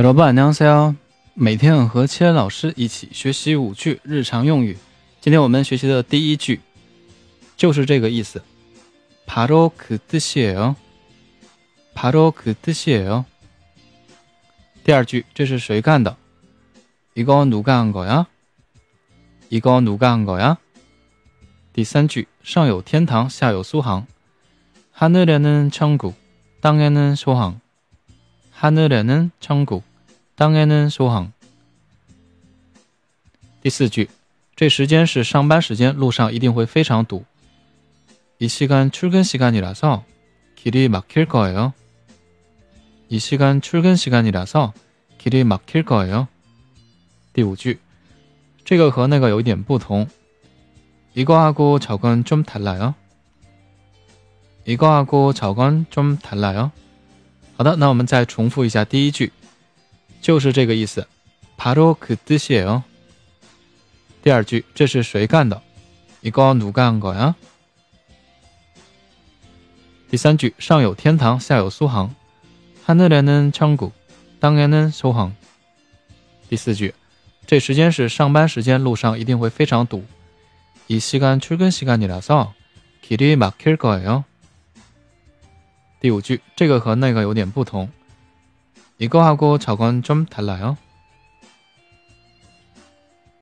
老板娘，C 每天和千老师一起学习五句日常用语。今天我们学习的第一句就是这个意思。바로그뜻이에 요。 바로그뜻이에 요。 第二句，这是谁干的？이거누가한거 야？ 이거누가한거 야？ 第三句，上有天堂，下有苏杭。하늘에는천국땅에는소항 하늘에는 천국, 땅에는 소항. 第四句，这时间是上班时间，路上一定会非常堵。이 시간 출근 시간이라서 길이 막힐 거예요. 이 시간 출근 시간이라서 길이 막힐 거예요. 第五句，这个和那个有一点不同。이거하고 저건 좀 달라요. 이거하고 저건 좀 달라요. 好的，那我们再重复一下第一句， 就是这个意思。바로그뜻이에 요。 第二句，这是谁干的？이거누가한거 야？ 第三句，上有天堂，下有苏杭。하늘에는천국땅에는소杭。第四句，这时间是上班时间，路上一定会非常堵。이시간출근시간이라서길이막힐거예 요。 第五句，这个和那个有点不同。 이거하고 저건 좀 달라요